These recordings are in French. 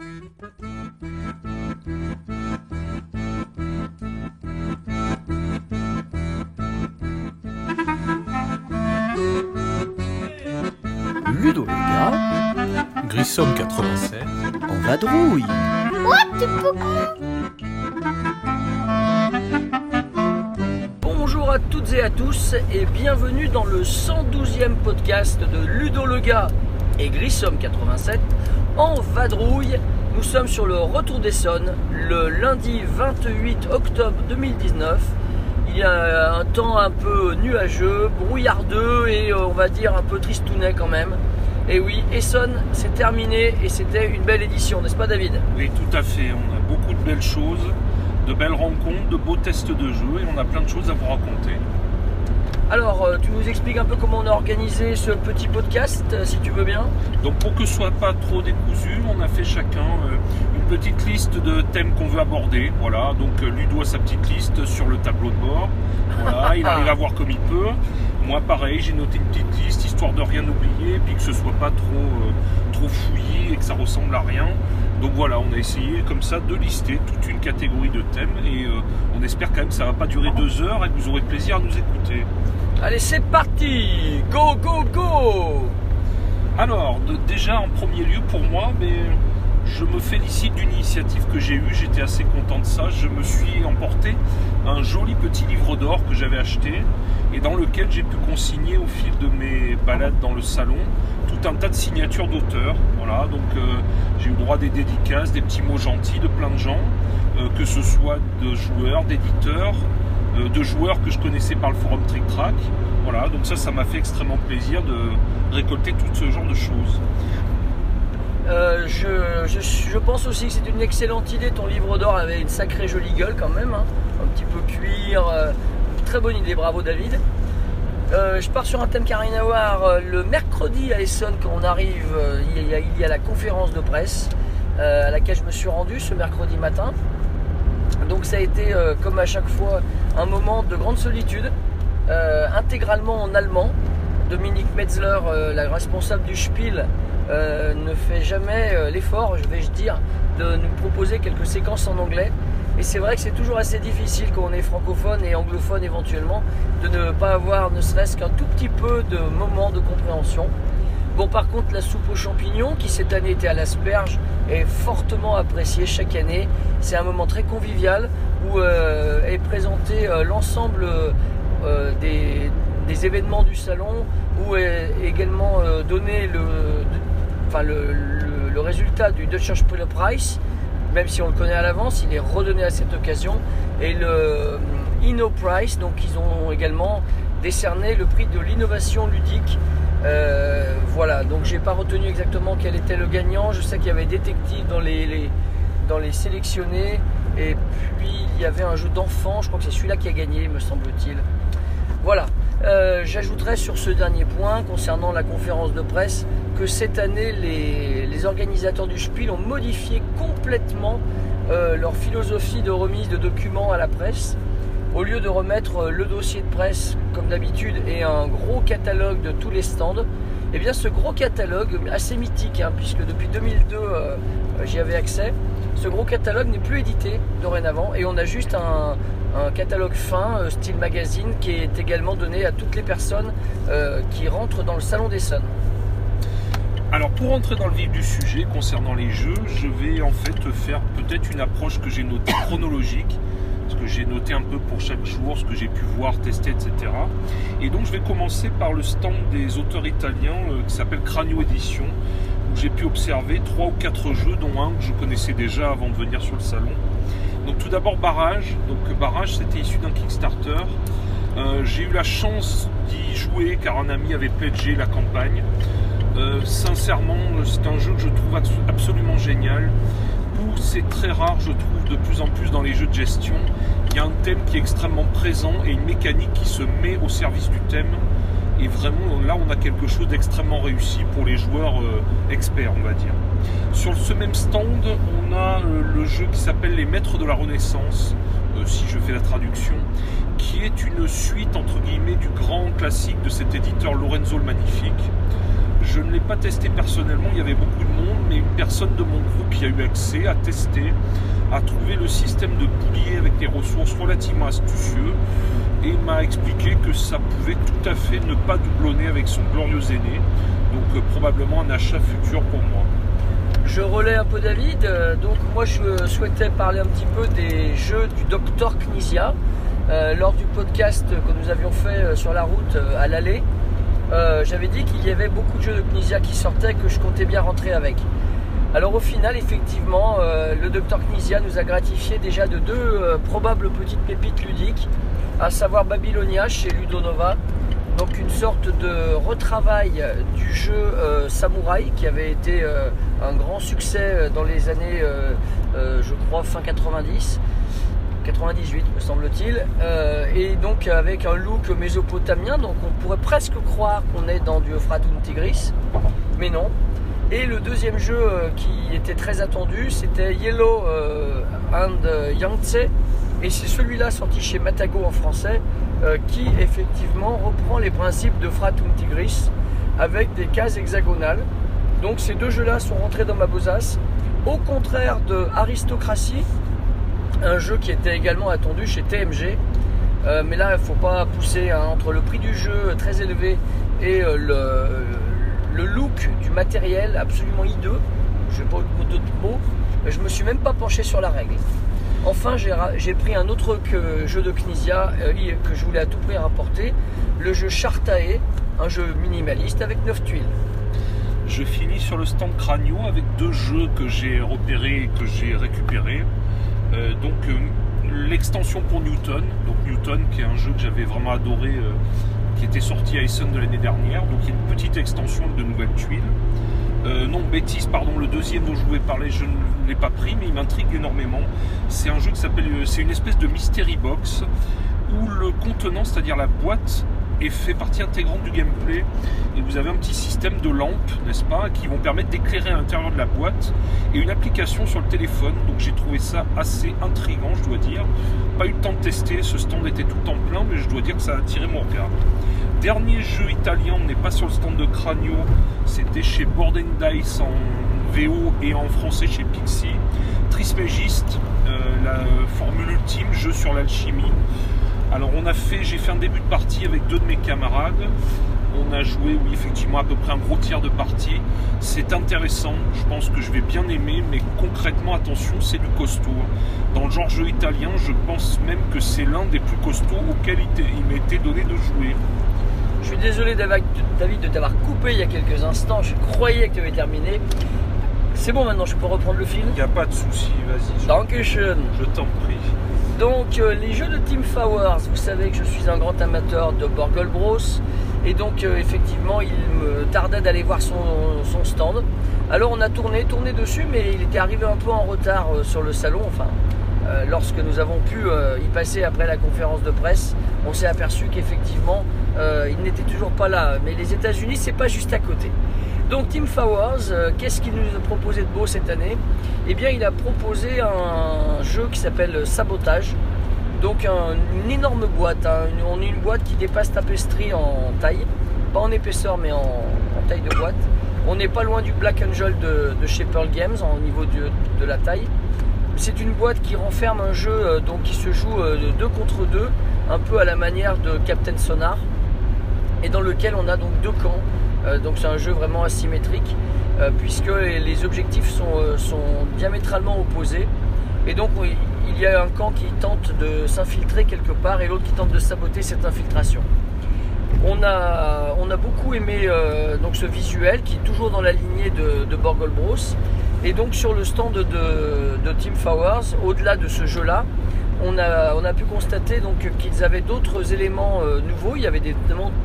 Ludo le gars, Grissom 87. en vadrouille. Bonjour à toutes et à tous et bienvenue dans le 112e podcast de Ludo le gars et Grissom 87 en vadrouille. Nous sommes sur le retour d'Essonne le lundi 28 octobre 2019. Il y a un temps un peu nuageux, brouillardeux et euh, on va dire un peu tristounet quand même. Et oui, Essonne, c'est terminé et c'était une belle édition, n'est-ce pas David? Oui, tout à fait. On a beaucoup de belles choses, de belles rencontres, de beaux tests de jeu et on a plein de choses à vous raconter. Alors, euh, tu nous expliques un peu comment on a organisé ce petit podcast, euh, si tu veux bien Donc pour que ce soit pas trop décousu, on a fait chacun euh, une petite liste de thèmes qu'on veut aborder. Voilà, donc Ludo a sa petite liste sur le tableau de bord. Voilà, il arrive à voir comme il peut. Moi pareil, j'ai noté une petite liste histoire de rien oublier, puis que ce soit pas trop, euh, trop fouillé et que ça ressemble à rien. Donc voilà, on a essayé comme ça de lister toute une catégorie de thèmes et euh, on espère quand même que ça va pas durer deux heures et que vous aurez plaisir à nous écouter. Allez, c'est parti Go, go, go Alors, de- déjà en premier lieu pour moi, mais je me félicite d'une initiative que j'ai eue, j'étais assez content de ça. Je me suis emporté un joli petit livre d'or que j'avais acheté et dans lequel j'ai pu consigner au fil de mes balades dans le salon tout un tas de signatures d'auteurs. Voilà, donc euh, j'ai eu droit des dédicaces, des petits mots gentils de plein de gens, euh, que ce soit de joueurs, d'éditeurs, euh, de joueurs que je connaissais par le forum Trick Track. Voilà, donc ça, ça m'a fait extrêmement plaisir de récolter tout ce genre de choses. Euh, je, pense aussi que c'est une excellente idée. Ton livre d'or avait une sacrée jolie gueule quand même. hein. Un petit peu cuir. euh, très bonne idée, bravo David. Euh, je pars sur un thème. Euh, Le mercredi à Essonne, quand on arrive, il y a, il y a la conférence de presse à laquelle je me suis rendu ce mercredi matin. Donc ça a été, comme à chaque fois, un moment de grande solitude, intégralement en allemand. Dominique Metzler, la responsable du Spiel, euh, ne fait jamais euh, l'effort, je vais dire, de nous proposer quelques séquences en anglais. Et c'est vrai que c'est toujours assez difficile quand on est francophone et anglophone éventuellement de ne pas avoir ne serait-ce qu'un tout petit peu de moment de compréhension. Bon, par contre, la soupe aux champignons, qui cette année était à l'asperge, est fortement appréciée chaque année. C'est un moment très convivial où euh, est présenté l'ensemble des, des événements du salon, où est également donné le, enfin, le, résultat du Deutscher Spiele Prize, même si on le connaît à l'avance, il est redonné à cette occasion. Et le euh, Inno Prize, donc ils ont également décerné le prix de l'innovation ludique. Euh, voilà, donc j'ai pas retenu exactement quel était le gagnant. Je sais qu'il y avait détective dans les- dans les sélectionnés. Et puis il y avait un jeu d'enfant, je crois que c'est celui-là qui a gagné, me semble-t-il. Voilà. Euh, J'ajouterais sur ce dernier point, concernant la conférence de presse, que cette année, les, organisateurs du Spiel ont modifié complètement euh, leur philosophie de remise de documents à la presse. Au lieu de remettre euh, le dossier de presse comme d'habitude et un gros catalogue de tous les stands, eh bien ce gros catalogue, assez mythique, hein, puisque depuis 2002 euh, j'y avais accès, ce gros catalogue n'est plus édité dorénavant et on a juste un, catalogue fin, euh, style magazine, qui est également donné à toutes les personnes euh, qui rentrent dans le salon d'Essonne. Alors pour entrer dans le vif du sujet concernant les jeux, je vais en fait faire peut-être une approche que j'ai notée chronologique, parce que j'ai noté un peu pour chaque jour ce que j'ai pu voir, tester, etc. Et donc je vais commencer par le stand des auteurs italiens euh, qui s'appelle Cranio Edition, où j'ai pu observer trois ou quatre jeux, dont un que je connaissais déjà avant de venir sur le salon. Donc tout d'abord Barrage, donc Barrage c'était issu d'un Kickstarter. Euh, j'ai eu la chance d'y jouer car un ami avait pledgé la campagne. Euh, sincèrement, c'est un jeu que je trouve abs- absolument génial. Où c'est très rare, je trouve, de plus en plus dans les jeux de gestion. Il y a un thème qui est extrêmement présent et une mécanique qui se met au service du thème. Et vraiment, là, on a quelque chose d'extrêmement réussi pour les joueurs euh, experts, on va dire. Sur ce même stand, on a euh, le jeu qui s'appelle Les Maîtres de la Renaissance, euh, si je fais la traduction, qui est une suite, entre guillemets, du grand classique de cet éditeur Lorenzo le Magnifique. Je ne l'ai pas testé personnellement, il y avait beaucoup de monde, mais une personne de mon groupe qui a eu accès a testé, a trouvé le système de boulier avec des ressources relativement astucieux et m'a expliqué que ça pouvait tout à fait ne pas doublonner avec son glorieux aîné. Donc euh, probablement un achat futur pour moi. Je relais un peu David. Euh, Donc moi je souhaitais parler un petit peu des jeux du Docteur Knizia. Euh, lors du podcast que nous avions fait euh, sur la route euh, à l'aller, euh, j'avais dit qu'il y avait beaucoup de jeux de Knizia qui sortaient que je comptais bien rentrer avec. Alors au final, effectivement, euh, le Docteur Knizia nous a gratifié déjà de deux euh, probables petites pépites ludiques, à savoir Babylonia chez Ludonova, donc une sorte de retravail du jeu euh, Samouraï qui avait été un grand succès dans les années, je crois, fin 90. 98 me semble-t-il, Euh, et donc avec un look mésopotamien, donc on pourrait presque croire qu'on est dans du Euphrates Tigris, mais non. Et le deuxième jeu euh, qui était très attendu, c'était Yellow euh, and Yangtze, et c'est celui-là sorti chez Matago en français, qui effectivement reprend les principes de Fratum Tigris avec des cases hexagonales. Donc ces deux jeux-là sont rentrés dans ma besace. Au contraire de Aristocratie, un jeu qui était également attendu chez TMG. Euh, mais là, il ne faut pas pousser hein, entre le prix du jeu très élevé et euh, le, look du matériel absolument hideux. Je n'ai pas d'autres mots. Je me suis même pas penché sur la règle. Enfin, j'ai pris un autre jeu de Knizia euh, que je voulais à tout prix rapporter, le jeu Chartae, un jeu minimaliste avec 9 tuiles. Je finis sur le stand Cranio avec deux jeux que j'ai repérés et que j'ai récupérés. Euh, donc euh, l'extension pour Newton, donc Newton qui est un jeu que j'avais vraiment adoré, euh, qui était sorti à Essen de l'année dernière. Donc il y a une petite extension de nouvelles tuiles. Non, bêtise, pardon, le deuxième dont je voulais parler, je ne l'ai pas pris, mais il m'intrigue énormément. C'est un jeu qui s'appelle, c'est une espèce de mystery box où le contenant, c'est-à-dire la boîte, est fait partie intégrante du gameplay. Et vous avez un petit système de lampes, n'est-ce pas, qui vont permettre d'éclairer à l'intérieur de la boîte et une application sur le téléphone. Donc j'ai trouvé ça assez intrigant, je dois dire. Pas eu le temps de tester, ce stand était tout en plein, mais je dois dire que ça a attiré mon regard. Dernier jeu italien, on n'est pas sur le stand de Cranio, c'était chez Board and Dice en VO et en français chez Pixie. Trismégiste, euh, la formule ultime, jeu sur l'alchimie. Alors on a fait, j'ai fait un début de partie avec deux de mes camarades. On a joué, oui, effectivement, à peu près un gros tiers de partie. C'est intéressant, je pense que je vais bien aimer, mais concrètement, attention, c'est du costaud. Dans le genre jeu italien, je pense même que c'est l'un des plus costauds auxquels il m'a été donné de jouer. Je suis désolé David de t'avoir coupé il y a quelques instants, je croyais que tu avais terminé. C'est bon maintenant, je peux reprendre le fil Il n'y a pas de souci, vas-y, je, Dankeschön. je t'en prie. Donc euh, les jeux de Team Flowers, vous savez que je suis un grand amateur de Borgol Bros. Et donc euh, effectivement il me tardait d'aller voir son, stand. Alors on a tourné, tourné dessus, mais il était arrivé un peu en retard euh, sur le salon. Enfin, lorsque nous avons pu y passer après la conférence de presse, on s'est aperçu qu'effectivement il n'était toujours pas là. Mais les États-Unis, c'est pas juste à côté. Donc Team Flowers, euh, qu'est-ce qu'il nous a proposé de beau cette année? Eh bien il a proposé un jeu qui s'appelle Sabotage. Donc un- une énorme boîte, hein. On a une boîte qui dépasse Tapestry en taille, pas en épaisseur mais en, taille de boîte. On n'est pas loin du Black Angel de, de chez Pearl Games en- au niveau de, la taille. C'est une boîte qui renferme un jeu euh, donc qui se joue euh, de deux contre deux, un peu à la manière de Captain Sonar, et dans lequel on a donc deux camps. Euh, donc c'est un jeu vraiment asymétrique euh, puisque les objectifs sont, euh, sont diamétralement opposés. Et donc il y a un camp qui tente de s'infiltrer quelque part et l'autre qui tente de saboter cette infiltration. On a, on a beaucoup aimé donc ce visuel qui est toujours dans la lignée de, de Borgol Bros. Et donc sur le stand de, de Team Flowers, au-delà de ce jeu-là, on a, pu constater qu'ils avaient d'autres éléments euh, nouveaux. Il y avait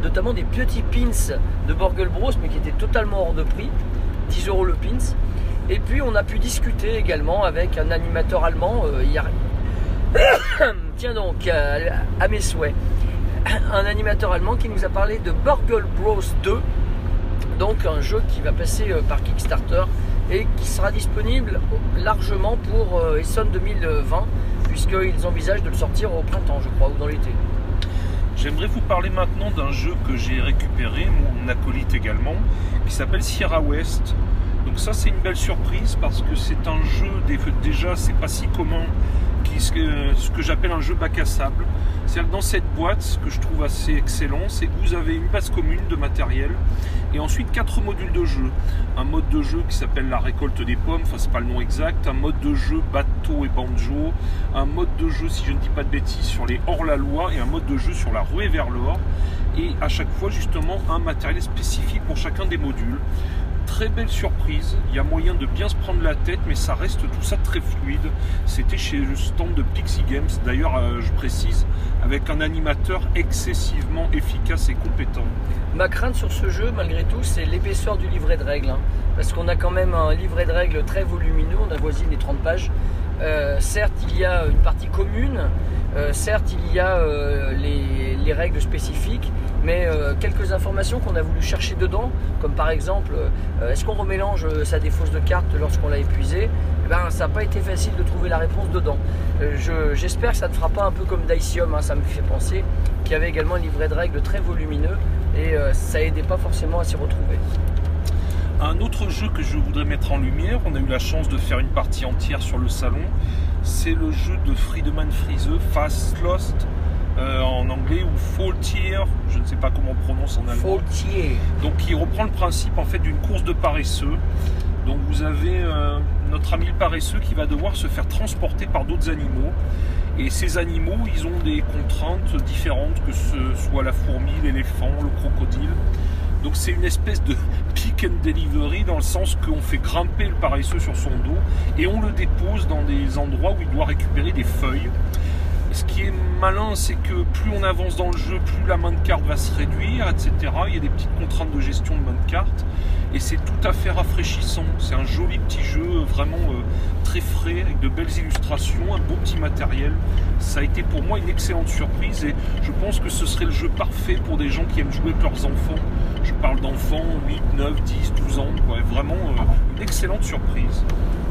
notamment, des petits pins de Borgol Bros, mais qui étaient totalement hors de prix, 10 euros le pins. Et puis on a pu discuter également avec un animateur allemand euh, hier. Tiens donc, à, à mes souhaits, un animateur allemand qui nous a parlé de Borgol Bros 2, donc un jeu qui va passer euh, par Kickstarter et qui sera disponible largement pour euh, Essonne 2020, puisqu'ils envisagent de le sortir au printemps, je crois, ou dans l'été. J'aimerais vous parler maintenant d'un jeu que j'ai récupéré, mon acolyte également, qui s'appelle Sierra West. Donc ça c'est une belle surprise parce que c'est un jeu déjà c'est pas si commun ce que, j'appelle un jeu bac à sable. C'est-à-dire que dans cette boîte, ce que je trouve assez excellent, c'est que vous avez une base commune de matériel et ensuite quatre modules de jeu. Un mode de jeu qui s'appelle la récolte des pommes, enfin c'est pas le nom exact, un mode de jeu bateau et banjo, un mode de jeu, si je ne dis pas de bêtises, sur les hors-la-loi et un mode de jeu sur la ruée vers l'or. Et à chaque fois justement un matériel spécifique pour chacun des modules très belle surprise. Il y a moyen de bien se prendre la tête, mais ça reste tout ça très fluide. C'était chez le stand de Pixie Games, d'ailleurs, euh, je précise, avec un animateur excessivement efficace et compétent. Ma crainte sur ce jeu, malgré tout, c'est l'épaisseur du livret de règles. Hein. parce qu'on a quand même un livret de règles très volumineux, on avoisine les 30 pages. Euh, certes, il y a une partie commune, euh, certes, il y a les, les, règles spécifiques, mais euh, quelques informations qu'on a voulu chercher dedans, comme par exemple, euh, est-ce qu'on remélange euh, sa défausse de carte lorsqu'on l'a épuisé eh ben, ça n'a pas été facile de trouver la réponse dedans. J'espère que ça ne fera pas un peu comme Daicium, hein, ça me fait penser, qui avait également un livret de règles très volumineux et ça n'aidait pas forcément à s'y retrouver. Un autre jeu que je voudrais mettre en lumière, on a eu la chance de faire une partie entière sur le salon, c'est le jeu de Friedemann Friese, Fast Lost, euh, en anglais ou Faultier, je ne sais pas comment on prononce en allemand. Faultier. Donc il reprend le principe en fait d'une course de paresseux. Donc vous avez euh, notre ami le paresseux qui va devoir se faire transporter par d'autres animaux. Et ces animaux, ils ont des contraintes différentes, que ce soit la fourmi, l'éléphant, le crocodile. Donc c'est une espèce de pick and delivery dans le sens qu'on fait grimper le paresseux sur son dos et on le dépose dans des endroits où il doit récupérer des feuilles ce qui est malin, c'est que plus on avance dans le jeu, plus la main de carte va se réduire, etc. Il y a des petites contraintes de gestion de main de carte. Et c'est tout à fait rafraîchissant. C'est un joli petit jeu, vraiment euh, très frais, avec de belles illustrations, un beau petit matériel. Ça a été pour moi une excellente surprise et je pense que ce serait le jeu parfait pour des gens qui aiment jouer avec leurs enfants. Je parle d'enfants 8, 9, 10, 12 ans. Vraiment euh, une excellente surprise.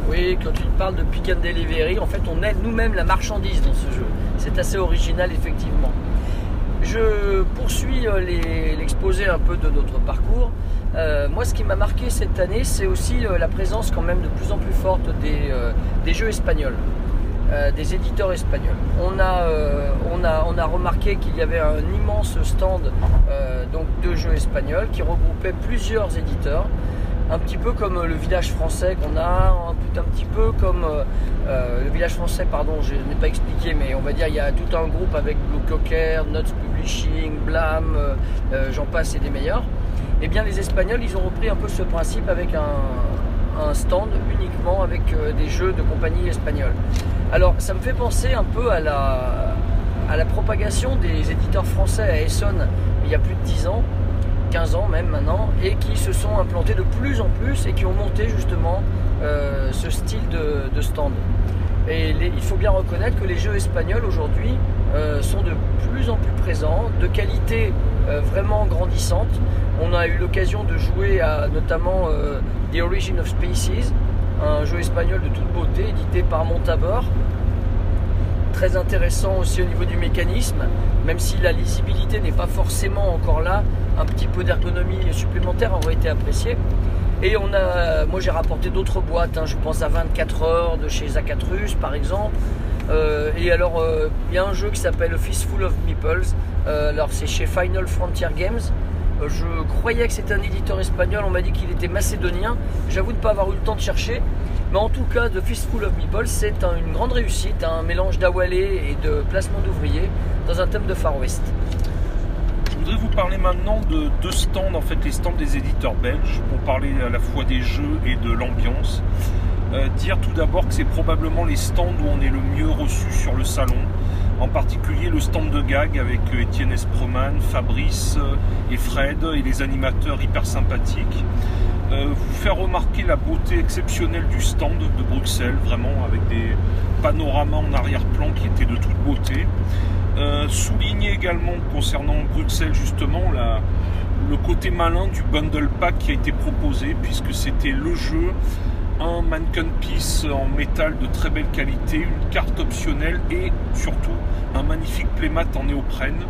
Oui, quand tu parles de pick delivery, en fait, on aide nous-mêmes la marchandise dans ce jeu. C'est assez original, effectivement. Je poursuis euh, l'exposé un peu de notre parcours. Euh, moi, ce qui m'a marqué cette année, c'est aussi la présence quand même de plus en plus forte des, jeux espagnols, des éditeurs espagnols. On a, on a, remarqué qu'il y avait un immense stand donc de jeux espagnols qui regroupait plusieurs éditeurs un petit peu comme le village français qu'on a, un, petit peu comme euh, euh, le village français, pardon, je n'ai pas expliqué, mais on va dire il y a tout un groupe avec Blue Cocker, Notes Publishing, Blam, euh, j'en passe et des meilleurs. Et eh bien les Espagnols, ils ont repris un peu ce principe avec un, stand uniquement avec des jeux de compagnie espagnoles. Alors ça me fait penser un peu à la, propagation des éditeurs français à Essonne il y a plus de 10 ans 15 ans même maintenant, et qui se sont implantés de plus en plus et qui ont monté justement euh, ce style de, stand. Et il faut bien reconnaître que les jeux espagnols aujourd'hui euh, sont de plus en plus présents, de qualité euh, vraiment grandissante. On a eu l'occasion de jouer à notamment The Origin of Species, un jeu espagnol de toute beauté édité par Montabor, très intéressant aussi au niveau du mécanisme, même si la lisibilité n'est pas forcément encore là, un petit peu d'ergonomie supplémentaire aurait été apprécié. Et on a, moi j'ai rapporté d'autres boîtes, hein. je pense à 24 heures de chez Zacatrus par exemple. Euh, et alors euh, il y a un jeu qui s'appelle Fistful of Meeples, euh, alors c'est chez Final Frontier Games. Je croyais que c'était un éditeur espagnol, on m'a dit qu'il était macédonien. J'avoue ne pas avoir eu le temps de chercher. Mais en tout cas, The Fistful of Meeples, c'est une grande réussite, un mélange d'awalé et de placement d'ouvriers dans un thème de Far West. Je voudrais vous parler maintenant de deux stands, en fait les stands des éditeurs belges, pour parler à la fois des jeux et de l'ambiance. Euh, dire tout d'abord que c'est probablement les stands où on est le mieux reçu sur le salon, en particulier le stand de gag avec euh, Étienne Esproman, Fabrice euh, et Fred et les animateurs hyper sympathiques. vous faire remarquer la beauté exceptionnelle du stand de Bruxelles, vraiment avec des panoramas en arrière-plan qui étaient de toute beauté. souligner également concernant Bruxelles justement le côté malin du bundle pack qui a été proposé puisque c'était le jeu un mannequin piece en métal de très belle qualité, une carte optionnelle et surtout un magnifique playmat en néoprène.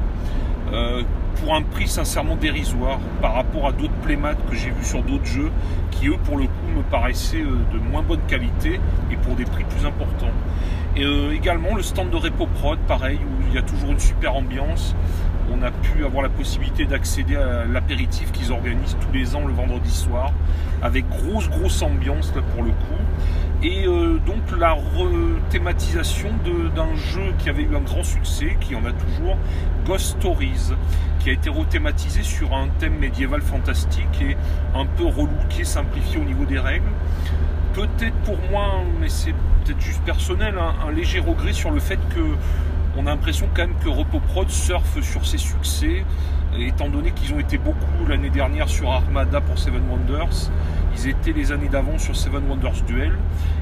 euh, pour un prix sincèrement dérisoire par rapport à d'autres playmates que j'ai vus sur d'autres jeux qui eux pour le coup me paraissaient euh, de moins bonne qualité et pour des prix plus importants. Et euh, également le stand de RepoProd, pareil, où il y a toujours une super ambiance. On a pu avoir la possibilité d'accéder à l'apéritif qu'ils organisent tous les ans le vendredi soir, avec grosse grosse ambiance là pour le coup. Et euh, donc la thématisation d'un jeu qui avait eu un grand succès, qui en a toujours, Ghost Stories, qui a été rethématisé sur un thème médiéval fantastique et un peu relooké, simplifié au niveau des règles. Peut-être pour moi, mais c'est peut-être juste personnel, un, léger regret sur le fait que on a l'impression quand même que RepoProd surfe sur ses succès, étant donné qu'ils ont été beaucoup l'année dernière sur Armada pour Seven Wonders. Ils étaient les années d'avant sur Seven Wonders Duel.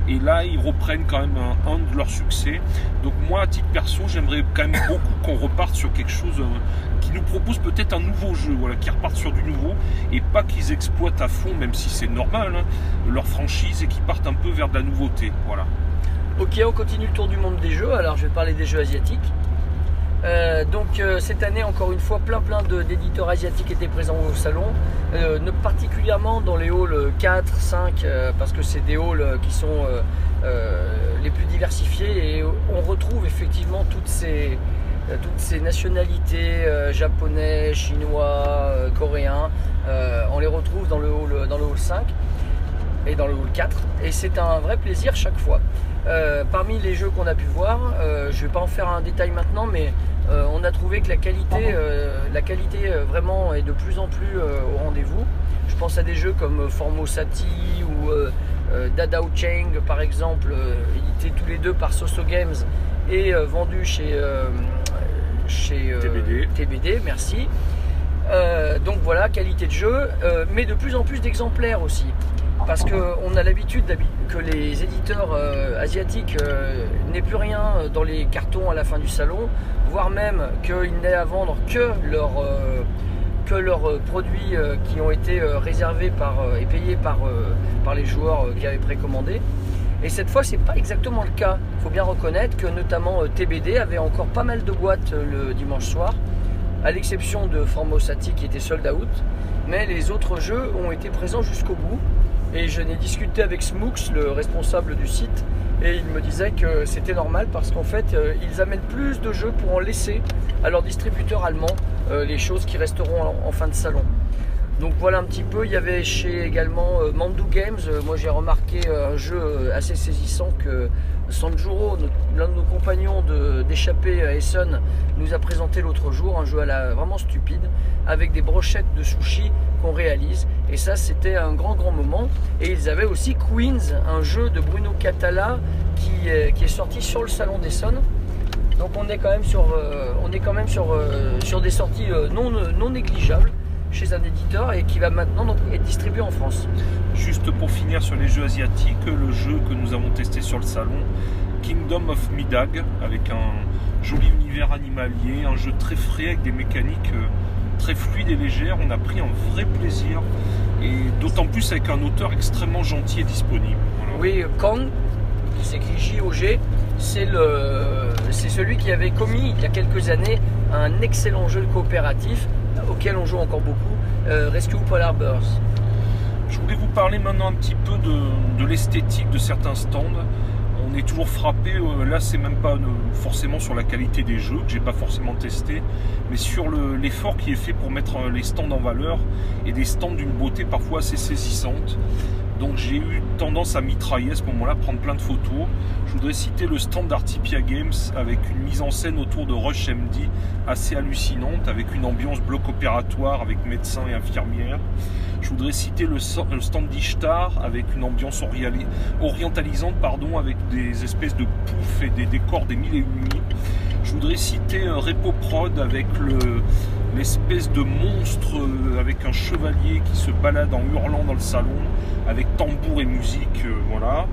Et là, ils reprennent quand même un, de leurs succès. Donc moi, à titre perso, j'aimerais quand même beaucoup qu'on reparte sur quelque chose euh, qui nous propose peut-être un nouveau jeu, voilà, qui reparte sur du nouveau et pas qu'ils exploitent à fond, même si c'est normal, hein, leur franchise et qu'ils partent un peu vers de la nouveauté. Voilà. Ok, on continue le tour du monde des jeux. Alors, je vais parler des jeux asiatiques. Euh, donc euh, cette année, encore une fois, plein plein d'éditeurs asiatiques étaient présents au salon, euh, particulièrement dans les halls 4, 5, parce que c'est des halls qui sont les plus diversifiés et on retrouve effectivement toutes ces, nationalités, japonais, chinois, coréens, on les retrouve dans le hall 5 et dans le hall 4 et c'est un vrai plaisir chaque fois. Parmi les jeux qu'on a pu voir, je ne vais pas en faire un détail maintenant, mais euh, on a trouvé que la qualité, euh, la qualité euh, vraiment est de plus en plus au rendez-vous. Je pense à des jeux comme Formosati ou Dadao Cheng par exemple, édités tous les deux par Soso Games et vendus chez, chez TBD. merci. donc voilà, qualité de jeu, mais de plus en plus d'exemplaires aussi parce qu'on a l'habitude que les éditeurs asiatiques n'aient plus rien dans les cartons à la fin du salon voire même qu'ils n'aient à vendre que leurs euh, euh, produits euh, qui ont été réservés par, et payés par, par les joueurs qui avaient précommandé. Et cette fois, c'est pas exactement le cas. Il faut bien reconnaître que notamment TBD avait encore pas mal de boîtes le dimanche soir, à l'exception de Formosati qui était sold out. Mais les autres jeux ont été présents jusqu'au bout. Et je n'ai discuté avec Smooks, le responsable du site, et il me disait que c'était normal parce qu'en fait, euh, ils amènent plus de jeux pour en laisser à leurs distributeurs allemands euh, les choses qui resteront en, fin de salon. Donc voilà un petit peu. Il y avait chez également euh, Mandu Games. moi, j'ai remarqué un jeu assez saisissant que Sanjuro, l'un de nos compagnons d'échappée à Essen, nous a présenté l'autre jour. Un jeu à la, vraiment stupide avec des brochettes de sushi qu'on réalise. Et ça, c'était un grand, grand moment. Et ils avaient aussi Queens, un jeu de Bruno Catala qui, est sorti sur le salon d'Essonne. Donc on est quand même sur, euh, euh, des sorties euh, non négligeables chez un éditeur et qui va maintenant donc être distribué en France. Juste pour finir sur les jeux asiatiques, le jeu que nous avons testé sur le salon, Kingdom of Midag, avec un joli univers animalier, un jeu très frais avec des mécaniques très fluide et légère. On a pris un vrai plaisir et d'autant plus avec un auteur extrêmement gentil et disponible. Oui, Kong, qui s'écrit J-O-G, c'est le, c'est celui qui avait commis il y a quelques années un excellent jeu coopératif auquel on joue encore beaucoup, euh, Rescue Polar Bears. Je voulais vous parler maintenant un petit peu de l'esthétique de certains stands on est toujours frappé. Euh, là, c'est même pas euh, forcément sur la qualité des jeux que j'ai pas forcément testé, mais sur l'effort qui est fait pour mettre euh, les stands en valeur et des stands d'une beauté parfois assez saisissante. Donc j'ai eu tendance à mitrailler à ce moment-là, prendre plein de photos. Je voudrais citer le stand d'Artipia Games avec une mise en scène autour de Rush MD assez hallucinante, avec une ambiance bloc opératoire avec médecins et infirmières. Je voudrais citer le, stand d'Ishtar avec une ambiance orientalisante, pardon, avec des espèces de poufs et des décors des mille et une. Je voudrais citer un Repo Prod avec l'espèce de monstre euh, avec un chevalier qui se balade en hurlant dans le salon, avec tambour et musique, euh, voilà.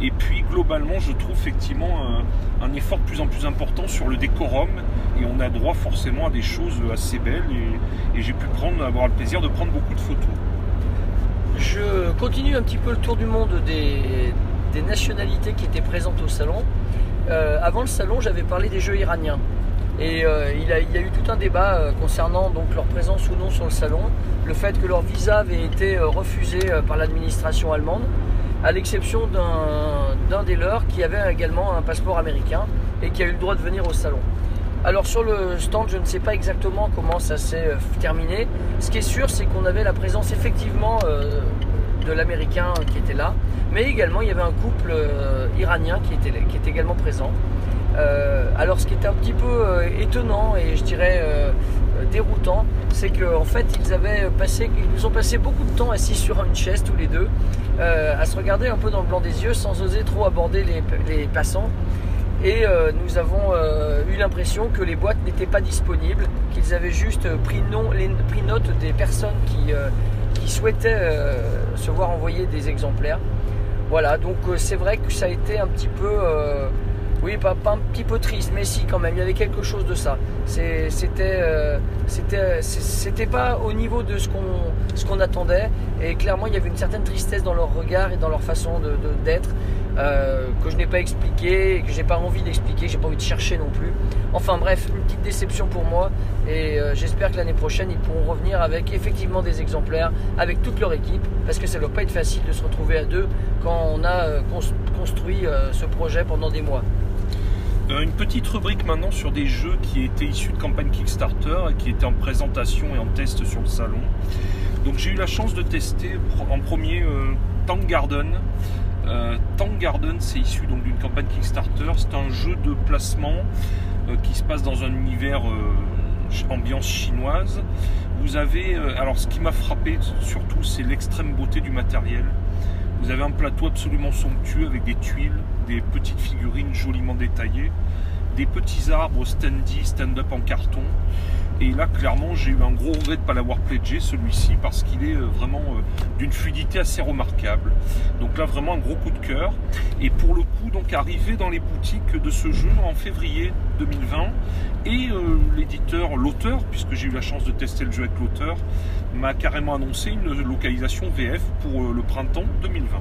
Et puis globalement, je trouve effectivement un, effort de plus en plus important sur le décorum et on a droit forcément à des choses assez belles et, j'ai pu prendre, avoir le plaisir de prendre beaucoup de photos. Je continue un petit peu le tour du monde des, nationalités qui étaient présentes au salon. Euh, avant le salon, j'avais parlé des jeux iraniens. Et euh, il, a, y a eu tout un débat euh, concernant donc leur présence ou non sur le salon, le fait que leur visa avait été euh, refusé par l'administration allemande, à l'exception d'un des leurs qui avait également un passeport américain et qui a eu le droit de venir au salon. Alors sur le stand, je ne sais pas exactement comment ça s'est terminé. Ce qui est sûr, c'est qu'on avait la présence effectivement de l'américain qui était là, mais également il y avait un couple iranien qui était, qui était également présent. Euh, alors ce qui était un petit peu euh, étonnant et je dirais euh, déroutant, c'est qu'en fait ils avaient passé, ils nous ont passé beaucoup de temps assis sur une chaise tous les deux, à se regarder un peu dans le blanc des yeux sans oser trop aborder les, passants. Et nous avons eu l'impression que les boîtes n'étaient pas disponibles, qu'ils avaient juste pris, les- pris note des personnes qui, qui souhaitaient se voir envoyer des exemplaires. Voilà, donc c'est vrai que ça a été un petit peu, oui, pas, un petit peu triste, mais si quand même, il y avait quelque chose de ça. Euh, c'était, pas au niveau de ce qu'on, attendait, et clairement il y avait une certaine tristesse dans leur regard et dans leur façon d'être. euh, que je n'ai pas expliqué, et que j'ai pas envie d'expliquer, j'ai pas envie de chercher non plus. Enfin bref, une petite déception pour moi et euh, j'espère que l'année prochaine ils pourront revenir avec effectivement des exemplaires, avec toute leur équipe, parce que ça ne doit pas être facile de se retrouver à deux quand on a cons- construit ce projet pendant des mois. Euh, une petite rubrique maintenant sur des jeux qui étaient issus de campagne Kickstarter et qui étaient en présentation et en test sur le salon. Donc j'ai eu la chance de tester en premier euh, Tank Garden. Euh, Tank Garden, c'est issu donc d'une campagne Kickstarter. C'est un jeu de placement euh, qui se passe dans un univers euh, ambiance chinoise. Vous avez, alors ce qui m'a frappé surtout, c'est l'extrême beauté du matériel. Vous avez un plateau absolument somptueux avec des tuiles, petites figurines joliment détaillées, des petits arbres standy, stand-up en carton. Et là, clairement, j'ai eu un gros regret de ne pas l'avoir pledgé, celui-ci, parce qu'il est euh, vraiment euh, d'une fluidité assez remarquable. Donc là, vraiment un gros coup de cœur. Et pour le coup, donc arrivé dans les boutiques de ce jeu en février 2020, et euh, l'éditeur, l'auteur, puisque j'ai eu la chance de tester le jeu avec l'auteur, m'a carrément annoncé une localisation VF pour le printemps 2020.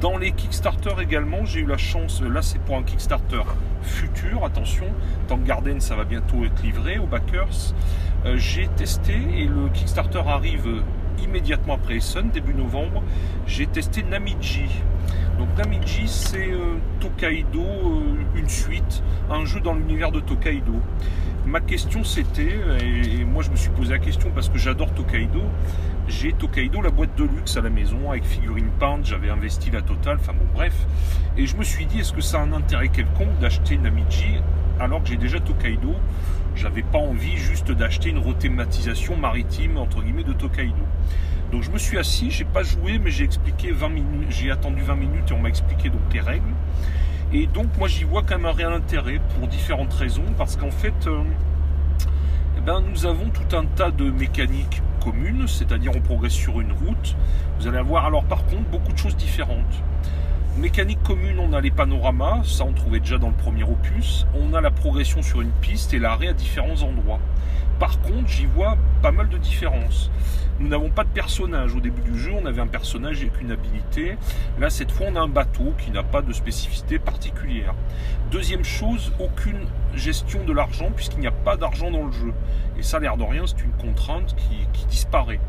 Dans les Kickstarter également, j'ai eu la chance, là c'est pour un Kickstarter futur, attention, Tank Garden ça va bientôt être livré aux backers. Euh, j'ai testé et le Kickstarter arrive immédiatement après Essen, début novembre. J'ai testé Namiji. Donc Namiji c'est euh, Tokaido, euh, une suite, un jeu dans l'univers de Tokaido. Ma question c'était, et, moi je me suis posé la question parce que j'adore Tokaido, j'ai Tokaido, la boîte de luxe à la maison avec figurines peintes, j'avais investi la totale, enfin bon bref. Et je me suis dit, est-ce que ça a un intérêt quelconque d'acheter Namiji alors que j'ai déjà Tokaido? J'avais pas envie juste d'acheter une rethématisation maritime entre guillemets de Tokaido. Donc je me suis assis, j'ai pas joué, mais j'ai expliqué 20 minutes, j'ai attendu 20 minutes et on m'a expliqué donc les règles. Et donc moi j'y vois quand même un réel intérêt pour différentes raisons, parce qu'en fait, euh, eh ben, nous avons tout un tas de mécaniques communes, c'est-à-dire on progresse sur une route. Vous allez avoir alors par contre beaucoup de choses différentes. Mécanique commune, on a les panoramas, ça on trouvait déjà dans le premier opus. On a la progression sur une piste et l'arrêt à différents endroits. Par contre, j'y vois pas mal de différences. Nous n'avons pas de personnage. Au début du jeu, on avait un personnage avec une habilité. Là, cette fois, on a un bateau qui n'a pas de spécificité particulière. Deuxième chose, aucune gestion de l'argent puisqu'il n'y a pas d'argent dans le jeu. Et ça, l'air de rien, c'est une contrainte qui, qui disparaît.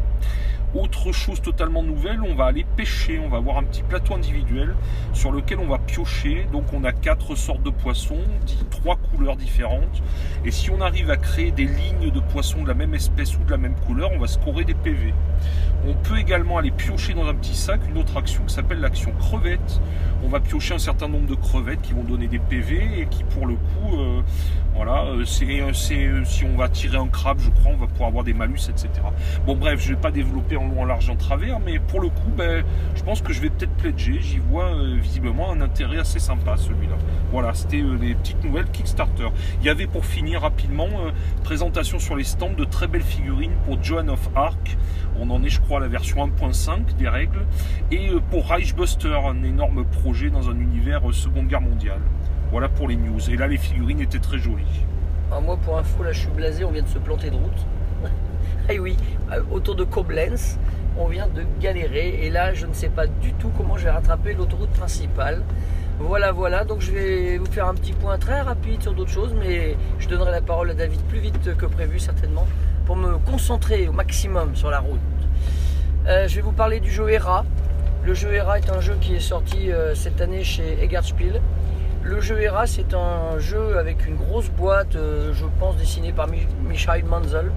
Autre chose totalement nouvelle, on va aller pêcher. On va avoir un petit plateau individuel sur lequel on va piocher. Donc on a quatre sortes de poissons, trois couleurs différentes. Et si on arrive à créer des lignes de poissons de la même espèce ou de la même couleur, on va scorer des PV. On peut également aller piocher dans un petit sac une autre action qui s'appelle l'action crevette. On va piocher un certain nombre de crevettes qui vont donner des PV et qui pour le coup, euh, voilà, euh, c'est, c'est- si on va tirer un crabe, je crois, on va pouvoir avoir des malus, etc. Bon bref, je vais pas développer en long, en en travers, mais pour le coup, ben, je pense que je vais peut-être pledger. J'y vois euh, visiblement un intérêt assez sympa celui-là. Voilà, c'était euh, les petites nouvelles Kickstarter. Il y avait pour finir rapidement euh, présentation sur les stands de très belles figurines pour Joan of Arc. On en est, je crois, à la version 1.5 des règles. Et euh, pour Reichbuster, un énorme projet dans un univers euh, Seconde Guerre mondiale. Voilà pour les news. Et là, les figurines étaient très jolies. Alors moi pour info là je suis blasé, on vient de se planter de route. Ah oui, euh, autour de Koblenz, on vient de galérer et là je ne sais pas du tout comment je vais rattraper l'autoroute principale. Voilà, voilà, donc je vais vous faire un petit point très rapide sur d'autres choses, mais je donnerai la parole à David plus vite que prévu certainement, pour me concentrer au maximum sur la route. Euh, je vais vous parler du jeu Hera. Le jeu Hera est un jeu qui est sorti euh, cette année chez Eggert Spiel. Le jeu Hera, c'est un jeu avec une grosse boîte, je pense dessiné par Michael Manzel,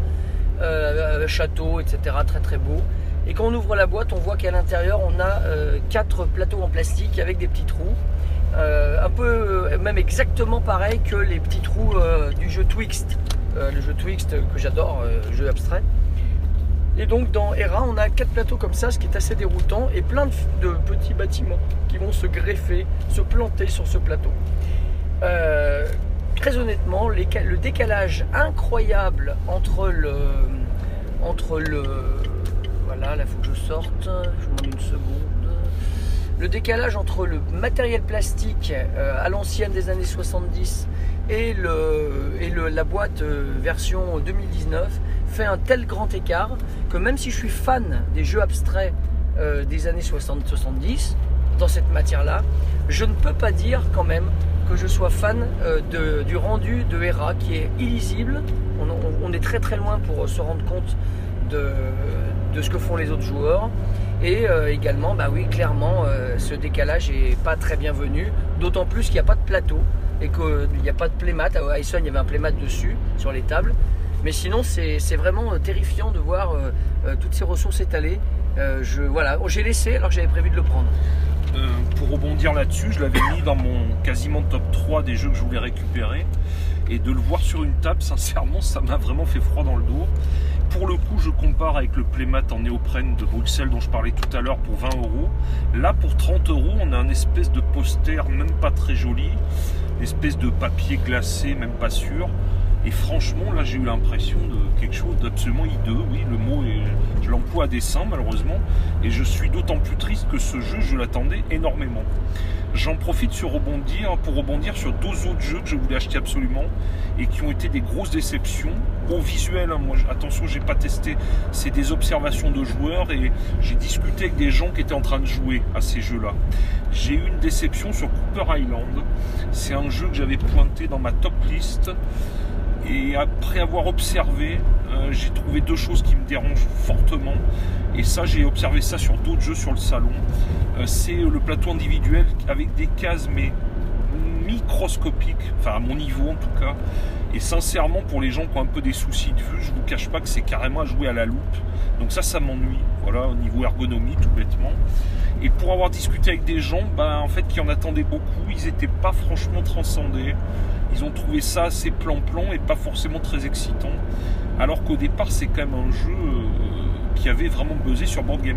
château, etc. Très très beau. Et quand on ouvre la boîte, on voit qu'à l'intérieur, on a quatre plateaux en plastique avec des petits trous. un peu, même exactement pareil que les petits trous du jeu Twixt. le jeu Twixt que j'adore, jeu abstrait. Et donc dans Hera, on a quatre plateaux comme ça, ce qui est assez déroutant, et plein de, petits bâtiments qui vont se greffer, se planter sur ce plateau. Euh, très honnêtement, le décalage incroyable entre le, entre le, voilà, là il faut que je sorte, je vous une seconde. Le décalage entre le matériel plastique euh, à l'ancienne des années 70 et, le, et le, la boîte euh, version 2019 fait un tel grand écart que même si je suis fan des jeux abstraits euh, des années 60-70, dans cette matière-là, je ne peux pas dire quand même que je sois fan euh, de, du rendu de Hera qui est illisible. On, est très très loin pour se rendre compte de, ce que font les autres joueurs. Et euh, également, bah oui, clairement, ce décalage est pas très bienvenu. D'autant plus qu'il n'y a pas de plateau et qu'il n'y a pas de playmat. À il y avait un playmat dessus, sur les tables. Mais sinon, c'est vraiment euh, terrifiant de voir euh, euh, toutes ces ressources étalées. je, voilà, j'ai laissé alors que j'avais prévu de le prendre. Pour rebondir là-dessus, je l'avais mis dans mon quasiment top 3 des jeux que je voulais récupérer. Et de le voir sur une table, sincèrement, ça m'a vraiment fait froid dans le dos. Pour le coup, je compare avec le playmat en néoprène de Bruxelles dont je parlais tout à l'heure pour 20 euros. Là, pour 30 euros, on a un espèce de poster même pas très joli, une espèce de papier glacé, même pas sûr. Et franchement, là, j'ai eu l'impression de quelque chose d'absolument hideux. Oui, le mot est, je l'emploie à dessein, malheureusement. Et je suis d'autant plus triste que ce jeu, je l'attendais énormément. J'en profite sur rebondir, pour rebondir sur deux autres jeux que je voulais acheter absolument et qui ont été des grosses déceptions. Au visuel, hein, moi, attention, j'ai pas testé. C'est des observations de joueurs et j'ai discuté avec des gens qui étaient en train de jouer à ces jeux-là. J'ai eu une déception sur Cooper Island. C'est un jeu que j'avais pointé dans ma top list. Et après avoir observé, euh, j'ai trouvé deux choses qui me dérangent fortement. Et ça, j'ai observé ça sur d'autres jeux sur le salon. Euh, c'est le plateau individuel avec des cases, mais microscopiques, enfin à mon niveau en tout cas. Et sincèrement, pour les gens qui ont un peu des soucis de vue, je vous cache pas que c'est carrément à jouer à la loupe. Donc ça, ça m'ennuie. Voilà, au niveau ergonomie, tout bêtement. Et pour avoir discuté avec des gens, ben, en fait, qui en attendaient beaucoup, ils n'étaient pas franchement transcendés. Ils ont trouvé ça assez plan-plan et pas forcément très excitant. Alors qu'au départ, c'est quand même un jeu euh, qui avait vraiment buzzé sur Board Game.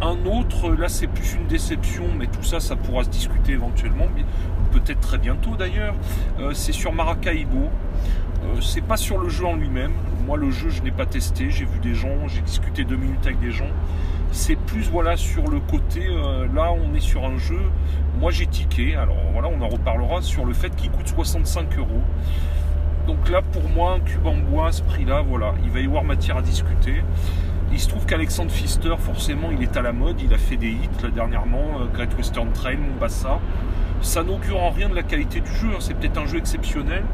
Un autre, là c'est plus une déception, mais tout ça, ça pourra se discuter éventuellement, peut-être très bientôt d'ailleurs. Euh, c'est sur Maracaibo. Euh, c'est pas sur le jeu en lui-même. Moi, le jeu, je n'ai pas testé. J'ai vu des gens, j'ai discuté deux minutes avec des gens. C'est plus voilà sur le côté. là, on est sur un jeu moi j'ai tiqué, alors voilà, on en reparlera sur le fait qu'il coûte 65 euros. Donc là, pour moi, un cube en bois à ce prix-là, voilà, il va y avoir matière à discuter. Il se trouve qu'Alexandre Pfister, forcément, il est à la mode. Il a fait des hits là, dernièrement, euh, Great Western Trail, Mombasa. Ça n'augure en rien de la qualité du jeu. Hein. C'est peut-être un jeu exceptionnel,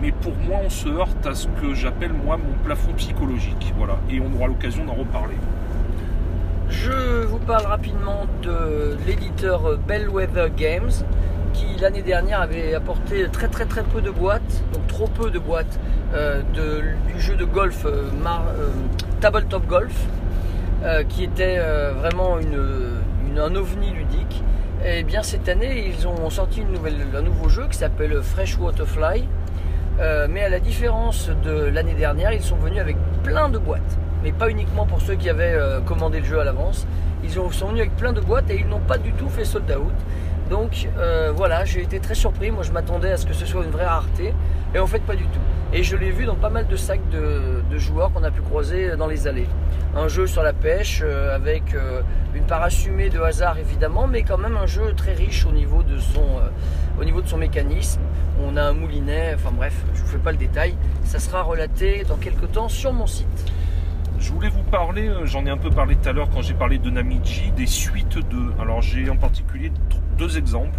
mais pour moi, on se heurte à ce que j'appelle moi mon plafond psychologique. Voilà, et on aura l'occasion d'en reparler. Je vous parle rapidement de l'éditeur Bellwether Games qui l'année dernière avait apporté très très très peu de boîtes, donc trop peu de boîtes euh, du jeu de golf euh, euh, Tabletop Golf, qui était vraiment un ovni ludique. Et bien cette année, ils ont sorti un nouveau jeu qui s'appelle Fresh Waterfly. mais à la différence de l'année dernière, ils sont venus avec plein de boîtes mais pas uniquement pour ceux qui avaient euh, commandé le jeu à l'avance. Ils sont venus avec plein de boîtes et ils n'ont pas du tout fait sold out. Donc euh, voilà, j'ai été très surpris. Moi, je m'attendais à ce que ce soit une vraie rareté, et en fait, pas du tout. Et je l'ai vu dans pas mal de sacs de, joueurs qu'on a pu croiser dans les allées. Un jeu sur la pêche euh, avec une part assumée de hasard évidemment, mais quand même un jeu très riche au niveau de son, au niveau de son mécanisme. On a un moulinet, enfin bref, je vous fais pas le détail. Ça sera relaté dans quelques temps sur mon site. Je voulais vous parler, euh, j'en ai un peu parlé tout à l'heure quand j'ai parlé de Namiji, des suites 2. Alors j'ai en particulier deux exemples.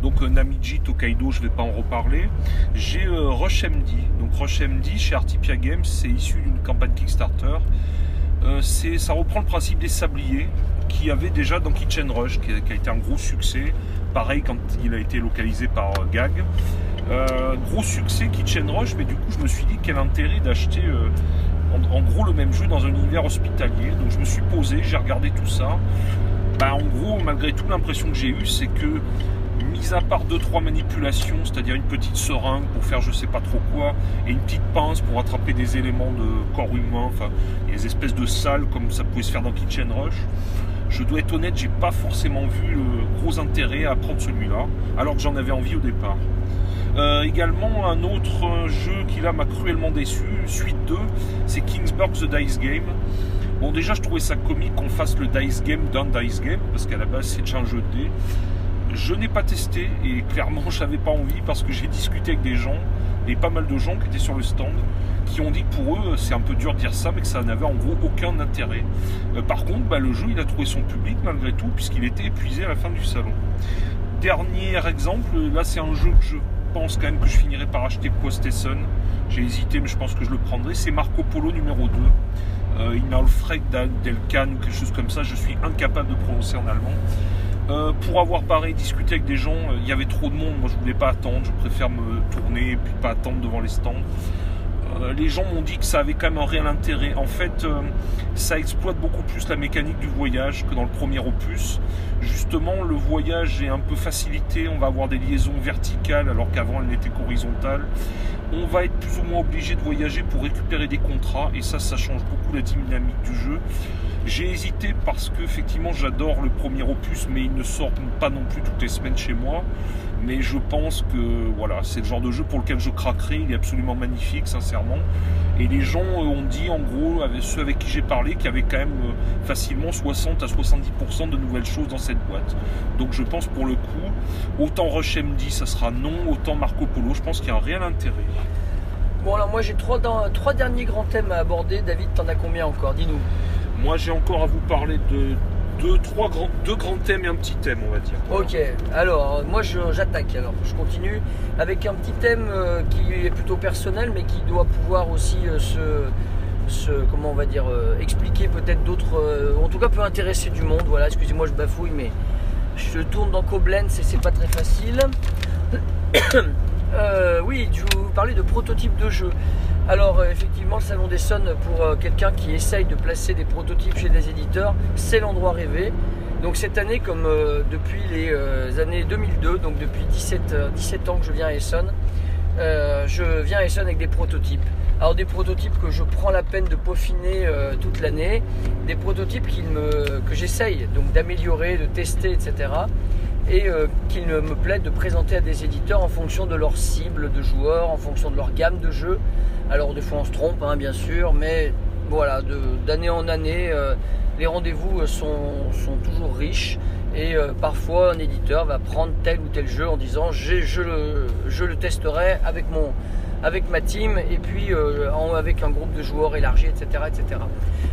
Donc euh, Namiji, Tokaido, je ne vais pas en reparler. J'ai euh, Rush MD. Donc Rush MD chez Artipia Games, c'est issu d'une campagne Kickstarter. ça reprend le principe des sabliers qui avait déjà dans Kitchen Rush, qui a, été un gros succès. Pareil quand il a été localisé par Gag. gros succès Kitchen Rush, mais du coup je me suis dit quel intérêt d'acheter en, gros le même jeu dans un univers hospitalier. Donc je me suis posé, j'ai regardé tout ça. Bah, en gros, malgré tout, l'impression que j'ai eue, c'est que, mis à part deux trois manipulations, c'est-à-dire une petite seringue pour faire je sais pas trop quoi, et une petite pince pour attraper des éléments de corps humain, enfin des espèces de salles comme ça pouvait se faire dans Kitchen Rush, je dois être honnête, j'ai pas forcément vu le gros intérêt à prendre celui-là, alors que j'en avais envie au départ. Euh, également, un autre jeu qui là m'a cruellement déçu, suite 2, c'est Kingsburg The Dice Game. Bon, déjà, je trouvais ça comique qu'on fasse le Dice Game d'un Dice Game, parce qu'à la base, c'est un jeu de dés. Je n'ai pas testé et clairement, je n'avais pas envie parce que j'ai discuté avec des gens, et pas mal de gens qui étaient sur le stand, qui ont dit que pour eux, c'est un peu dur de dire ça, mais que ça n'avait en gros aucun intérêt. Euh, par contre, bah, le jeu, il a trouvé son public malgré tout, puisqu'il était épuisé à la fin du salon. Dernier exemple, là, c'est un jeu que je pense quand même que je finirai par acheter Post J'ai hésité, mais je pense que je le prendrai. C'est Marco Polo numéro 2. Euh, Inalfred Delcan ou quelque chose comme ça. Je suis incapable de prononcer en allemand. Euh, pour avoir pareil discuté avec des gens, euh, il y avait trop de monde. Moi, je voulais pas attendre. Je préfère me tourner et puis pas attendre devant les stands. Euh, les gens m'ont dit que ça avait quand même un réel intérêt. En fait, euh, ça exploite beaucoup plus la mécanique du voyage que dans le premier opus. Justement, le voyage est un peu facilité. On va avoir des liaisons verticales alors qu'avant elles n'étaient qu'horizontales. On va être plus ou moins obligé de voyager pour récupérer des contrats et ça, ça change beaucoup la dynamique du jeu. J'ai hésité parce que effectivement j'adore le premier opus, mais il ne sort pas non plus toutes les semaines chez moi mais je pense que voilà, c'est le genre de jeu pour lequel je craquerai. Il est absolument magnifique, sincèrement. Et les gens euh, ont dit, en gros, avec ceux avec qui j'ai parlé, qu'il y avait quand même euh, facilement 60 à 70% de nouvelles choses dans cette boîte. Donc je pense pour le coup, autant Rush MD, ça sera non, autant Marco Polo, je pense qu'il y a un réel intérêt. Bon alors moi j'ai trois, trois derniers grands thèmes à aborder. David, t'en as combien encore? Dis-nous. Moi j'ai encore à vous parler de deux, trois grands, deux grands thèmes et un petit thème, on va dire. Ok, alors moi j'attaque. Alors je continue avec un petit thème euh, qui est plutôt personnel, mais qui doit pouvoir aussi euh, se, comment on va dire, euh, expliquer peut-être d'autres, en tout cas peut intéresser du monde. Voilà, excusez-moi, je bafouille, mais je tourne dans Koblenz et c'est pas très facile. oui, je vais vous parler de prototypes de jeux. Alors euh, effectivement, le Salon des Sons, pour euh, quelqu'un qui essaye de placer des prototypes chez des éditeurs, c'est l'endroit rêvé. Donc cette année, comme euh, depuis les années 2002, donc depuis 17, 17 ans que je viens à Essonne, je viens à Essonne avec des prototypes. Alors des prototypes que je prends la peine de peaufiner toute l'année, des prototypes que j'essaye d'améliorer, de tester, etc et qu'il me plaît de présenter à des éditeurs en fonction de leur cible de joueurs, en fonction de leur gamme de jeux, alors des fois on se trompe, hein, bien sûr, mais voilà, d'année en année, euh, les rendez-vous euh, sont, toujours riches. Et euh, parfois un éditeur va prendre tel ou tel jeu en disant je, le, je le testerai avec, mon, avec ma team et puis avec un groupe de joueurs élargi, etc. etc.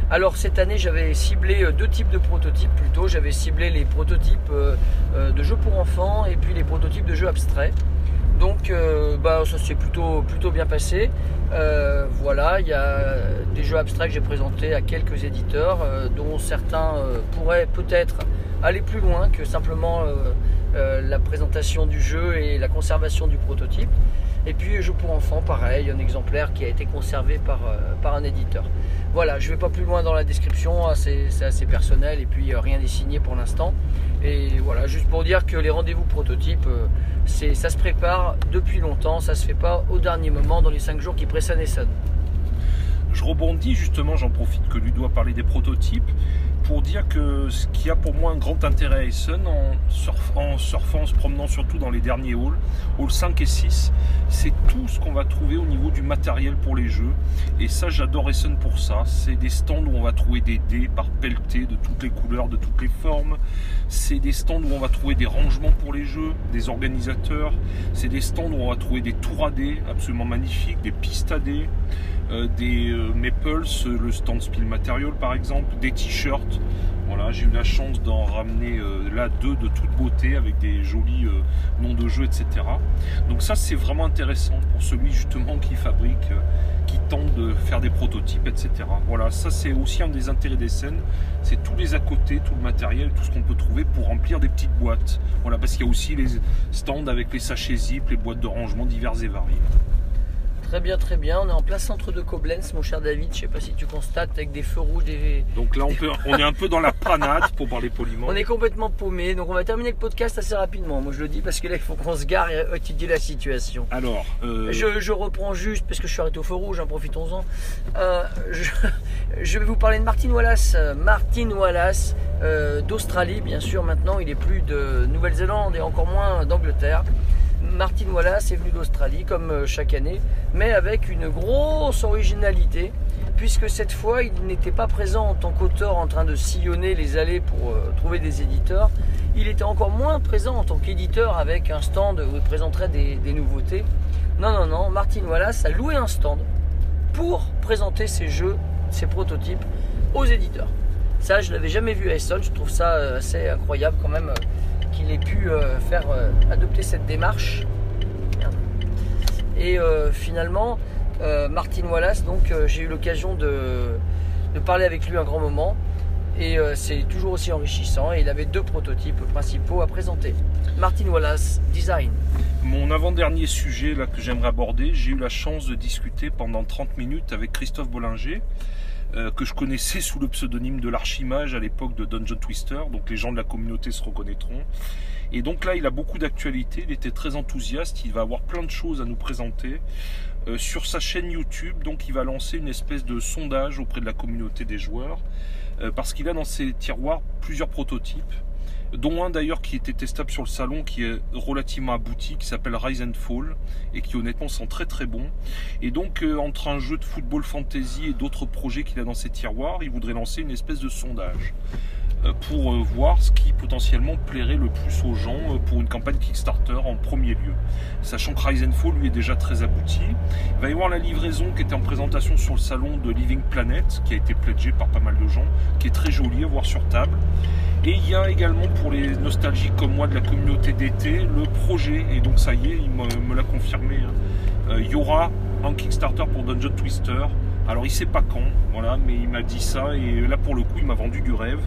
Alors cette année j'avais ciblé deux types de prototypes plutôt. J'avais ciblé les prototypes de jeux pour enfants et puis les prototypes de jeux abstraits. Donc bah, ça s'est plutôt, plutôt bien passé. Euh, voilà, il y a des jeux abstraits que j'ai présentés à quelques éditeurs, euh, dont certains euh, pourraient peut-être aller plus loin que simplement la présentation du jeu et la conservation du prototype. Et puis jeu pour enfants, pareil, un exemplaire qui a été conservé par, par un éditeur. Voilà, je ne vais pas plus loin dans la description, hein, c'est assez personnel et puis rien n'est signé pour l'instant. Et voilà, juste pour dire que les rendez-vous prototypes, ça se prépare depuis longtemps, ça se fait pas au dernier moment dans les 5 jours qui précèdent Essonne. Je rebondis justement, j'en profite que lui doit parler des prototypes pour dire que ce qui a pour moi un grand intérêt à Essen en, surfant, en se promenant surtout dans les derniers halls, halls 5 et 6, c'est tout ce qu'on va trouver au niveau du matériel pour les jeux. Et ça, j'adore Essen pour ça. C'est des stands où on va trouver des dés par pelleté de toutes les couleurs, de toutes les formes. C'est des stands où on va trouver des rangements pour les jeux, des organisateurs. C'est des stands où on va trouver des tours à dés absolument magnifiques, des pistes à dés. Euh, des euh, Maples, euh, le stand Spill Material par exemple, des t-shirts. Voilà, j'ai eu la chance d'en ramener là deux de toute beauté avec des jolis noms de jeux, etc. Donc ça c'est vraiment intéressant pour celui justement qui fabrique, qui tente de faire des prototypes, etc. Voilà, ça c'est aussi un des intérêts des scènes, c'est tous les à côté, tout le matériel, tout ce qu'on peut trouver pour remplir des petites boîtes. Voilà, parce qu'il y a aussi les stands avec les sachets zip, les boîtes de rangement diverses et variées. Très bien, très bien. On est en plein centre de Koblenz, mon cher David. Je sais pas si tu constates avec des feux rouges, des... Donc là on, peut, on est un peu dans la panade pour parler poliment. On est complètement paumé. Donc on va terminer le podcast assez rapidement. Moi je le dis parce que là il faut qu'on se gare et étudier la situation. Alors, euh, Je, je reprends juste parce que je suis arrêté au feu rouge, hein, profitons-en. Euh, je, je vais vous parler de Martin Wallace. Martin Wallace euh, d'Australie, bien sûr. Maintenant, il est plus de Nouvelle-Zélande et encore moins d'Angleterre. Martin Wallace est venu d'Australie comme euh, chaque année, mais avec une grosse originalité, puisque cette fois il n'était pas présent en tant qu'auteur en train de sillonner les allées pour euh, trouver des éditeurs. Il était encore moins présent en tant qu'éditeur avec un stand où il présenterait des, des nouveautés. Non, non, non, Martin Wallace a loué un stand pour présenter ses jeux, ses prototypes aux éditeurs. Ça, je l'avais jamais vu à Essen. Je trouve ça euh, assez incroyable quand même euh, qu'il ait pu euh, faire adopter cette démarche. Et finalement, Martin Wallace, donc j'ai eu l'occasion de, de parler avec lui un grand moment. Et c'est toujours aussi enrichissant. Et il avait deux prototypes principaux à présenter. Martin Wallace, design. Mon avant-dernier sujet là, que j'aimerais aborder, j'ai eu la chance de discuter pendant 30 minutes avec Christophe Bollinger, euh, que je connaissais sous le pseudonyme de l'Archimage à l'époque de Dungeon Twister, donc les gens de la communauté se reconnaîtront. Et donc là, il a beaucoup d'actualité, il était très enthousiaste, il va avoir plein de choses à nous présenter. Euh, sur sa chaîne YouTube, donc il va lancer une espèce de sondage auprès de la communauté des joueurs, euh, parce qu'il a dans ses tiroirs plusieurs prototypes dont un d'ailleurs qui était testable sur le salon, qui est relativement abouti, qui s'appelle Rise and Fall, et qui honnêtement sent très très bon. Et donc euh, entre un jeu de football fantasy et d'autres projets qu'il a dans ses tiroirs, il voudrait lancer une espèce de sondage pour euh, voir ce qui potentiellement plairait le plus aux gens euh, pour une campagne Kickstarter en premier lieu. Sachant que Rise and lui est déjà très abouti. Il va y avoir la livraison qui était en présentation sur le salon de Living Planet, qui a été pledgé par pas mal de gens, qui est très jolie à voir sur table. Et il y a également pour les nostalgiques comme moi de la communauté d'été le projet, et donc ça y est, il me, l'a confirmé, hein. Euh, il y aura un Kickstarter pour Dungeon Twister. Alors il sait pas quand, voilà, mais il m'a dit ça et là pour le coup il m'a vendu du rêve.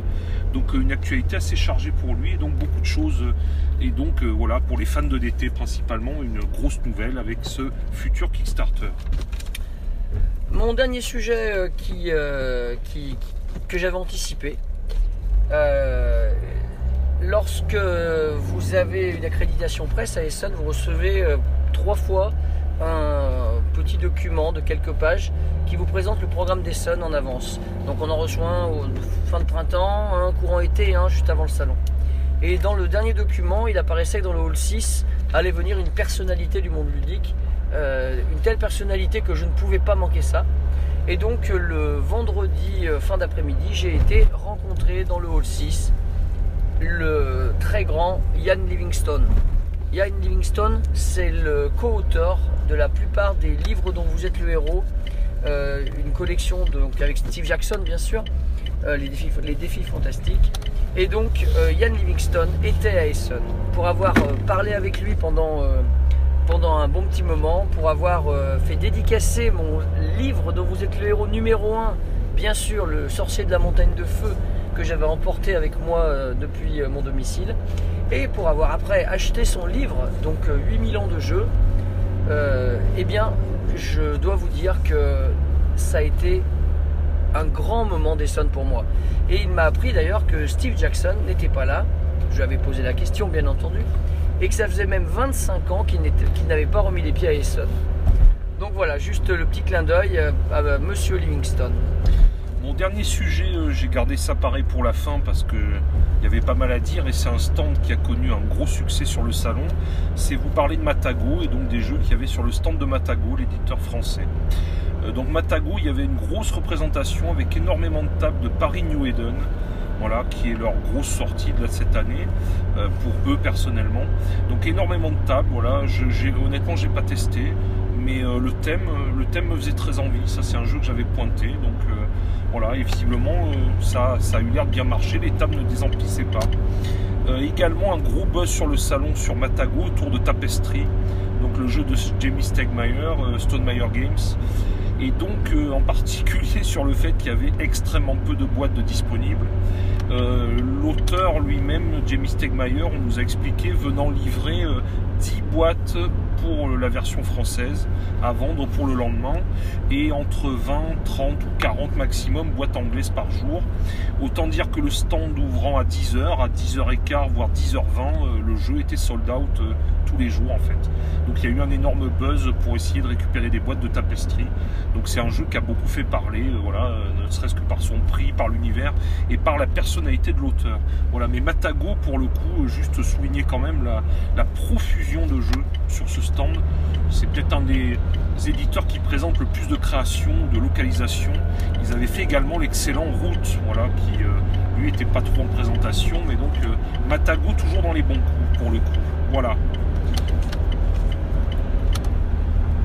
Donc euh, une actualité assez chargée pour lui et donc beaucoup de choses. euh, Et donc euh, voilà, pour les fans de DT principalement, une grosse nouvelle avec ce futur Kickstarter. Mon dernier sujet que j'avais anticipé, lorsque vous avez une accréditation presse à Essen, vous recevez trois fois un petit document de quelques pages qui vous présente le programme d'Essen en avance. Donc on en reçoit un au fin de printemps, un courant été juste avant le salon. Et dans le dernier document, il apparaissait que dans le hall 6 allait venir une personnalité du monde ludique, euh, une telle personnalité que je ne pouvais pas manquer ça. Et donc le vendredi euh, fin d'après-midi, j'ai été rencontré dans le hall 6 le très grand Ian Livingstone. Ian Livingstone, c'est le co-auteur de la plupart des livres dont vous êtes le héros. Euh, une collection avec Steve Jackson, bien sûr, euh, les, défis, fantastiques. Et donc, euh, Ian Livingstone était à Essen pour avoir parlé avec lui pendant, un bon petit moment, pour avoir fait dédicacer mon livre dont vous êtes le héros numéro 1, bien sûr, Le sorcier de la montagne de feu, que j'avais emporté avec moi euh, depuis euh, mon domicile, et pour avoir après acheté son livre, donc euh, 8000 ans de jeu, euh, eh bien, je dois vous dire que ça a été un grand moment d'Essonne pour moi. Et il m'a appris d'ailleurs que Steve Jackson n'était pas là. Je lui avais posé la question, bien entendu. Et que ça faisait même 25 ans qu'il n'avait pas remis les pieds à Essonne. Donc voilà, juste le petit clin d'œil euh, à euh, Monsieur Livingstone. Dernier sujet, euh, j'ai gardé ça pareil pour la fin parce que il y avait pas mal à dire et c'est un stand qui a connu un gros succès sur le salon. C'est vous parler de Matago et donc des jeux qu'il y avait sur le stand de Matago, l'éditeur français. Euh, donc Matago, il y avait une grosse représentation avec énormément de tables de Paris New Eden, voilà, qui est leur grosse sortie de cette année euh, pour eux personnellement. Donc énormément de tables, voilà. Je, honnêtement, j'ai pas testé, euh, le thème, euh, le thème me faisait très envie. Ça, c'est un jeu que j'avais pointé, donc euh, voilà. Et visiblement, ça, a eu l'air de bien marcher. Les tables ne désemplissaient pas. Également un gros buzz sur le salon sur Matago autour de Tapestry, donc le jeu de Jamie Stegmaier, euh, Stonemeyer Games, et donc euh, en particulier sur le fait qu'il y avait extrêmement peu de boîtes disponibles. Euh, L'auteur lui-même, Jamie Stegmaier, nous a expliqué venant livrer euh, 10 boîtes pour la version française à vendre pour le lendemain et entre 20, 30 ou 40 maximum boîtes anglaises par jour. Autant dire que le stand ouvrant à 10h, à 10h15 voire 10h20, euh, le jeu était sold out euh, tous les jours en fait. Donc il y a eu un énorme buzz pour essayer de récupérer des boîtes de tapestry. Donc c'est un jeu qui a beaucoup fait parler, euh, voilà, euh, ne serait-ce que par son prix, par l'univers et par la personnalité de l'auteur. Voilà, mais Matago pour le coup, euh, juste souligner quand même la, profusion de jeux sur ce stand. C'est peut-être un des éditeurs qui présente le plus de créations, de localisation. Ils avaient fait également l'excellent Route, voilà, qui lui était pas trop en présentation, mais donc Matago toujours dans les bons coups pour le coup. Voilà.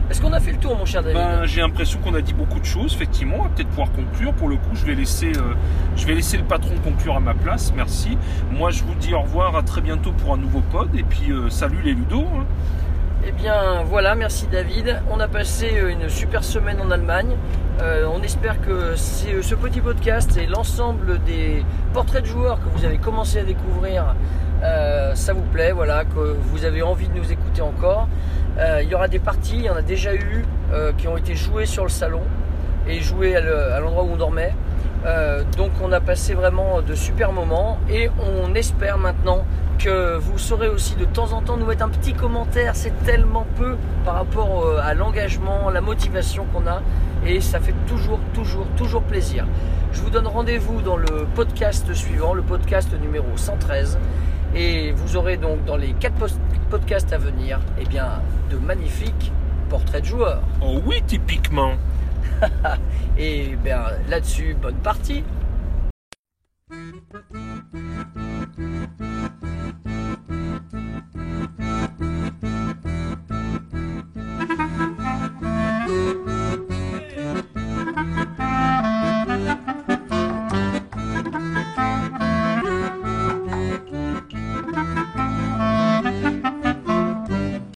Est-ce qu'on a fait le tour, mon cher David Ben, j'ai l'impression qu'on a dit beaucoup de choses, effectivement. On va peut-être pouvoir conclure. Pour le coup, je vais laisser, euh, je vais laisser le patron conclure à ma place. Merci. Moi, je vous dis au revoir, à très bientôt pour un nouveau pod. Et puis, euh, salut les Ludo. hein. Eh bien voilà, merci David. On a passé euh, une super semaine en Allemagne. Euh, on espère que ce petit podcast et l'ensemble des portraits de joueurs que vous avez commencé à découvrir, euh, ça vous plaît, voilà, que vous avez envie de nous écouter encore. Euh, il y aura des parties, il y en a déjà eu, euh, qui ont été jouées sur le salon et jouées à le- à l'endroit où on dormait. Donc on a passé vraiment de super moments et on espère maintenant que vous saurez aussi de temps en temps nous mettre un petit commentaire, c'est tellement peu par rapport à l'engagement, la motivation qu'on a et ça fait toujours, toujours, toujours plaisir. Je vous donne rendez-vous dans le podcast suivant, le podcast numéro 113 et vous aurez donc dans les quatre podcasts à venir, eh bien, de magnifiques portraits de joueurs. Oh oui, typiquement. et eh bien là-dessus, bonne partie.